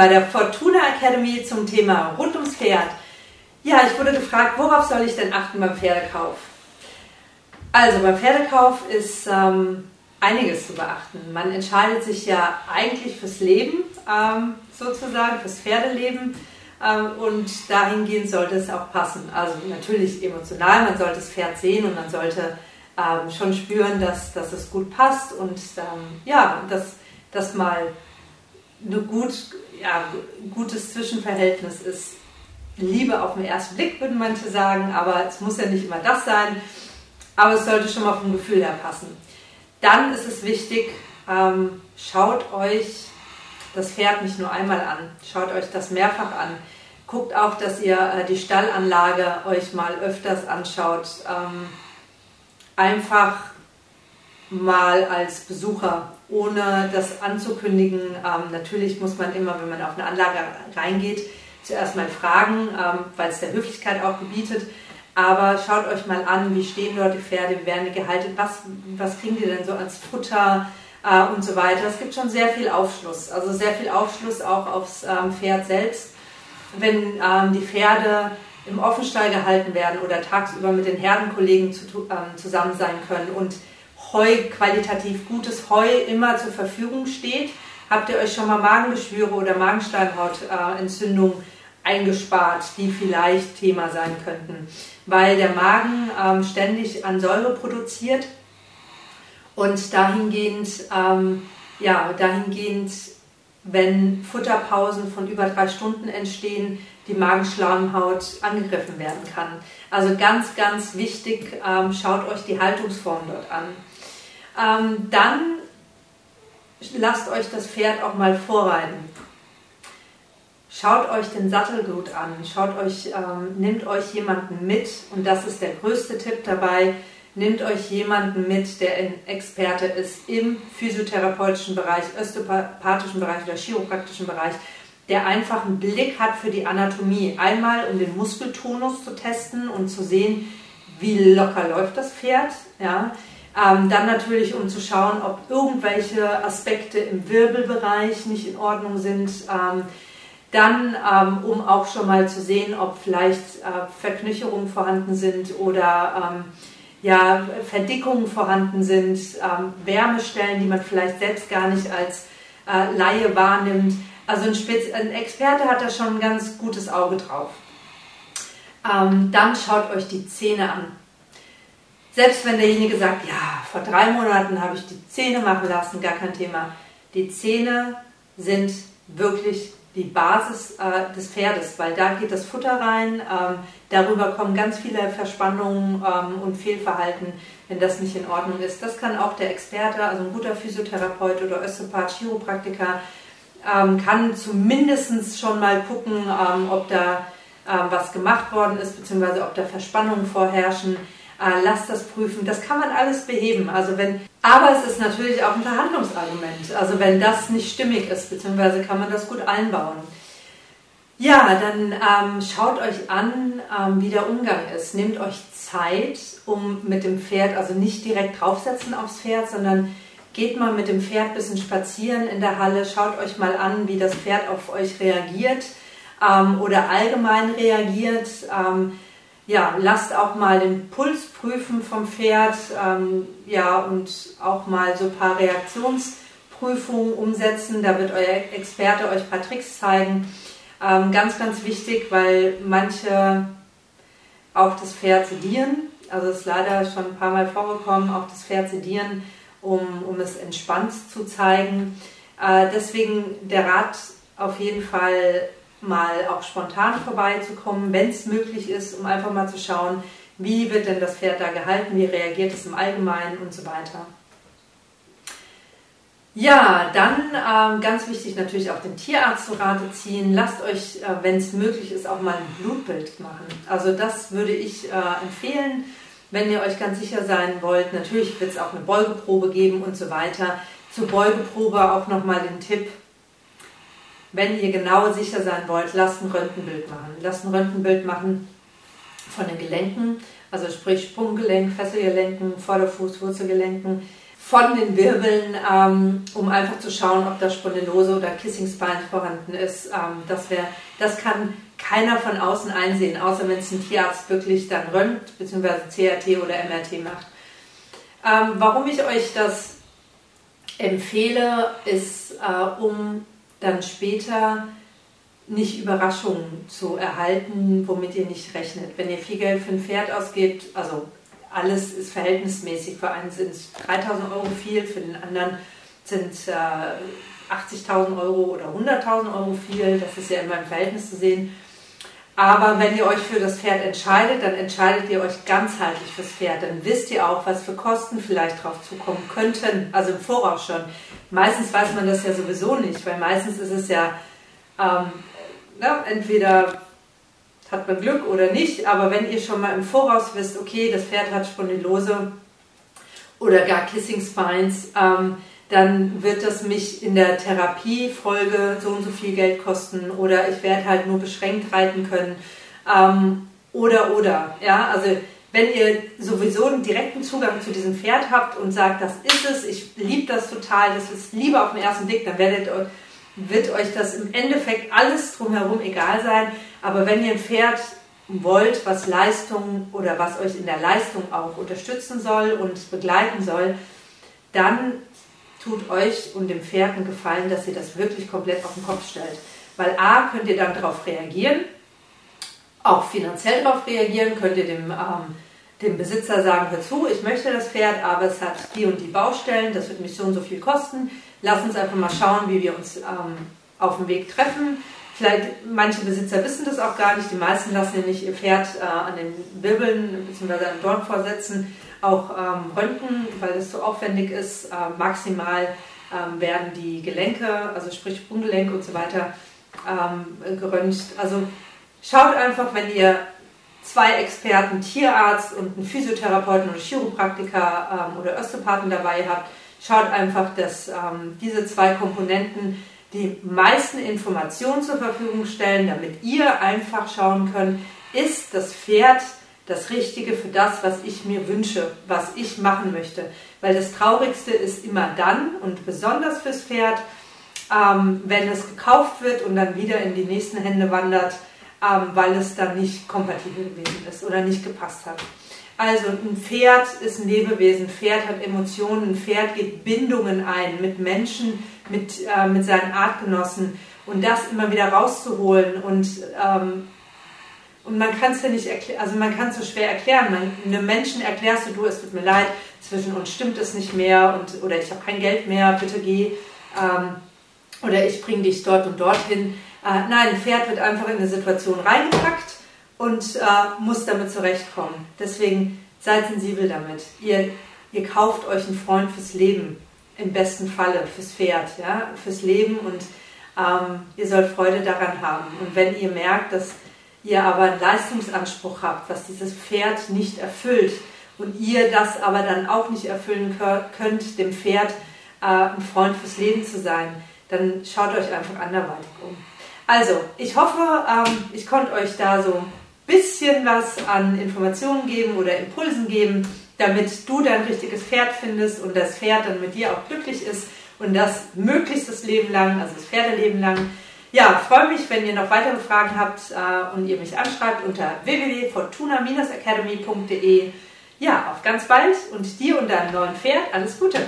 bei der Fortuna Academy zum Thema rund ums Pferd. Ja, ich wurde gefragt, worauf soll ich denn achten beim Pferdekauf? Also beim Pferdekauf ist ähm, einiges zu beachten. Man entscheidet sich ja eigentlich fürs Leben, ähm, sozusagen, fürs Pferdeleben. Ähm, und dahingehend sollte es auch passen. Also natürlich emotional, man sollte das Pferd sehen und man sollte ähm, schon spüren, dass, dass es gut passt und ähm, ja, dass das mal ein gut, ja, gutes Zwischenverhältnis ist. Liebe auf den ersten Blick, würden manche sagen, aber es muss ja nicht immer das sein. Aber es sollte schon mal vom Gefühl her passen. Dann ist es wichtig, ähm, schaut euch das Pferd nicht nur einmal an, schaut euch das mehrfach an. Guckt auch, dass ihr äh, die Stallanlage euch mal öfters anschaut. Ähm, einfach mal als Besucher, ohne das anzukündigen. Ähm, natürlich muss man immer, wenn man auf eine Anlage reingeht, zuerst mal fragen, ähm, weil es der Höflichkeit auch gebietet. Aber schaut euch mal an, wie stehen dort die Pferde, wie werden die gehalten, was, was kriegen die denn so als Futter äh, und so weiter. Es gibt schon sehr viel Aufschluss, also sehr viel Aufschluss auch aufs ähm, Pferd selbst. Wenn ähm, die Pferde im Offenstall gehalten werden oder tagsüber mit den Herdenkollegen zu, ähm, zusammen sein können und Heu, qualitativ gutes Heu immer zur Verfügung steht, habt ihr euch schon mal Magengeschwüre oder Magensteinhautentzündung eingespart, die vielleicht Thema sein könnten, weil der Magen ähm, ständig an Säure produziert und dahingehend, ähm, ja, dahingehend, wenn Futterpausen von über drei Stunden entstehen, die Magenschleimhaut angegriffen werden kann. Also ganz, ganz wichtig, ähm, schaut euch die Haltungsform dort an. Ähm, dann lasst euch das Pferd auch mal vorreiten. Schaut euch den Sattelgut an, schaut euch, ähm, nimmt euch jemanden mit und das ist der größte Tipp dabei. Nehmt euch jemanden mit, der ein Experte ist im physiotherapeutischen Bereich, osteopathischen Bereich oder chiropraktischen Bereich, der einfach einen Blick hat für die Anatomie. Einmal, um den Muskeltonus zu testen und zu sehen, wie locker läuft das Pferd. Ja. Ähm, dann natürlich, um zu schauen, ob irgendwelche Aspekte im Wirbelbereich nicht in Ordnung sind. Ähm, dann, ähm, um auch schon mal zu sehen, ob vielleicht äh, Verknöcherungen vorhanden sind oder ähm, ja, Verdickungen vorhanden sind, ähm, Wärmestellen, die man vielleicht selbst gar nicht als äh, Laie wahrnimmt. Also ein, Spez ein Experte hat da schon ein ganz gutes Auge drauf. Ähm, dann schaut euch die Zähne an. Selbst wenn derjenige sagt, ja, vor drei Monaten habe ich die Zähne machen lassen, gar kein Thema. Die Zähne sind wirklich die Basis äh, des Pferdes, weil da geht das Futter rein, ähm, darüber kommen ganz viele Verspannungen ähm, und Fehlverhalten, wenn das nicht in Ordnung ist. Das kann auch der Experte, also ein guter Physiotherapeut oder Osteopath, Chiropraktiker, ähm, kann zumindest schon mal gucken, ähm, ob da ähm, was gemacht worden ist, beziehungsweise ob da Verspannungen vorherrschen. Äh, lasst das prüfen. Das kann man alles beheben. Also wenn, aber es ist natürlich auch ein Verhandlungsargument. Also wenn das nicht stimmig ist, beziehungsweise kann man das gut einbauen. Ja, dann ähm, schaut euch an, ähm, wie der Umgang ist. Nehmt euch Zeit, um mit dem Pferd, also nicht direkt draufsetzen aufs Pferd, sondern geht mal mit dem Pferd ein bisschen spazieren in der Halle, schaut euch mal an, wie das Pferd auf euch reagiert ähm, oder allgemein reagiert. Ähm, ja, lasst auch mal den Puls prüfen vom Pferd ähm, ja, und auch mal so ein paar Reaktionsprüfungen umsetzen. Da wird euer Experte euch ein paar Tricks zeigen. Ähm, ganz, ganz wichtig, weil manche auch das Pferd sedieren. Also es ist leider schon ein paar Mal vorgekommen, auch das Pferd sedieren um, um es entspannt zu zeigen. Äh, deswegen der Rat auf jeden Fall mal auch spontan vorbeizukommen, wenn es möglich ist, um einfach mal zu schauen, wie wird denn das Pferd da gehalten, wie reagiert es im Allgemeinen und so weiter. Ja, dann ähm, ganz wichtig natürlich auch den Tierarzt zu Rate ziehen. Lasst euch, äh, wenn es möglich ist, auch mal ein Blutbild machen. Also das würde ich äh, empfehlen wenn ihr euch ganz sicher sein wollt, natürlich wird es auch eine Beugeprobe geben und so weiter. Zur Beugeprobe auch nochmal den Tipp, wenn ihr genau sicher sein wollt, lasst ein Röntgenbild machen. Lasst ein Röntgenbild machen von den Gelenken, also sprich Sprunggelenk, Fesselgelenken, Vorderfuß, Wurzelgelenken, von den Wirbeln, ähm, um einfach zu schauen, ob da Spondylose oder Kissing Spine vorhanden ist. Ähm, das, wär, das kann keiner von außen einsehen, außer wenn es ein Tierarzt wirklich dann röntgt, beziehungsweise CRT oder MRT macht. Ähm, warum ich euch das empfehle, ist, äh, um dann später nicht Überraschungen zu erhalten, womit ihr nicht rechnet. Wenn ihr viel Geld für ein Pferd ausgebt, also alles ist verhältnismäßig. Für einen sind es 3000 Euro viel, für den anderen sind äh, 80.000 Euro oder 100.000 Euro viel. Das ist ja immer im Verhältnis zu sehen. Aber wenn ihr euch für das Pferd entscheidet, dann entscheidet ihr euch ganzheitlich fürs Pferd. Dann wisst ihr auch, was für Kosten vielleicht drauf zukommen könnten, also im Voraus schon. Meistens weiß man das ja sowieso nicht, weil meistens ist es ja ähm, na, entweder hat man Glück oder nicht, aber wenn ihr schon mal im Voraus wisst, okay, das Pferd hat Spondylose oder gar Kissing Spines, ähm, dann wird das mich in der Therapiefolge so und so viel Geld kosten oder ich werde halt nur beschränkt reiten können ähm, oder oder ja also wenn ihr sowieso einen direkten Zugang zu diesem Pferd habt und sagt, das ist es, ich liebe das total, das ist Liebe auf den ersten Blick, dann werdet, wird euch das im Endeffekt alles drumherum egal sein. Aber wenn ihr ein Pferd wollt, was Leistung oder was euch in der Leistung auch unterstützen soll und begleiten soll, dann tut euch und dem Pferd einen Gefallen, dass ihr das wirklich komplett auf den Kopf stellt. Weil A, könnt ihr dann darauf reagieren, auch finanziell darauf reagieren, könnt ihr dem, ähm, dem Besitzer sagen, hör zu, ich möchte das Pferd, aber es hat die und die Baustellen, das wird mich so und so viel kosten. Lass uns einfach mal schauen, wie wir uns ähm, auf dem Weg treffen. Vielleicht, manche Besitzer wissen das auch gar nicht, die meisten lassen nicht ihr Pferd äh, an den Wirbeln bzw. an den Dorn vorsetzen auch ähm, röntgen, weil es so aufwendig ist. Äh, maximal ähm, werden die Gelenke, also sprich Sprunggelenk und so weiter, ähm, geröntgt. Also schaut einfach, wenn ihr zwei Experten, Tierarzt und einen Physiotherapeuten oder Chiropraktiker ähm, oder Osteopathen dabei habt, schaut einfach, dass ähm, diese zwei Komponenten die meisten Informationen zur Verfügung stellen, damit ihr einfach schauen könnt, ist das Pferd das Richtige für das, was ich mir wünsche, was ich machen möchte. Weil das Traurigste ist immer dann und besonders fürs Pferd, ähm, wenn es gekauft wird und dann wieder in die nächsten Hände wandert, ähm, weil es dann nicht kompatibel gewesen ist oder nicht gepasst hat. Also ein Pferd ist ein Lebewesen, ein Pferd hat Emotionen, ein Pferd geht Bindungen ein mit Menschen, mit, äh, mit seinen Artgenossen und das immer wieder rauszuholen und ähm, und man kann es ja nicht erklären, also man kann es so schwer erklären. Man, einem Menschen erklärst du, du, es tut mir leid, zwischen uns stimmt es nicht mehr und, oder ich habe kein Geld mehr, bitte geh. Ähm, oder ich bringe dich dort und dorthin. Äh, nein, ein Pferd wird einfach in eine Situation reingepackt und äh, muss damit zurechtkommen. Deswegen seid sensibel damit. Ihr, ihr kauft euch einen Freund fürs Leben, im besten Falle, fürs Pferd, ja, fürs Leben und ähm, ihr sollt Freude daran haben. Und wenn ihr merkt, dass ihr aber einen Leistungsanspruch habt, was dieses Pferd nicht erfüllt und ihr das aber dann auch nicht erfüllen könnt, dem Pferd äh, ein Freund fürs Leben zu sein, dann schaut euch einfach anderweitig um. Also, ich hoffe, ähm, ich konnte euch da so ein bisschen was an Informationen geben oder Impulsen geben, damit du dein richtiges Pferd findest und das Pferd dann mit dir auch glücklich ist und das möglichst das Leben lang, also das Pferdeleben lang. Ja, freue mich, wenn ihr noch weitere Fragen habt äh, und ihr mich anschreibt unter www.fortuna-academy.de. Ja, auf ganz bald und dir und deinem neuen Pferd alles Gute!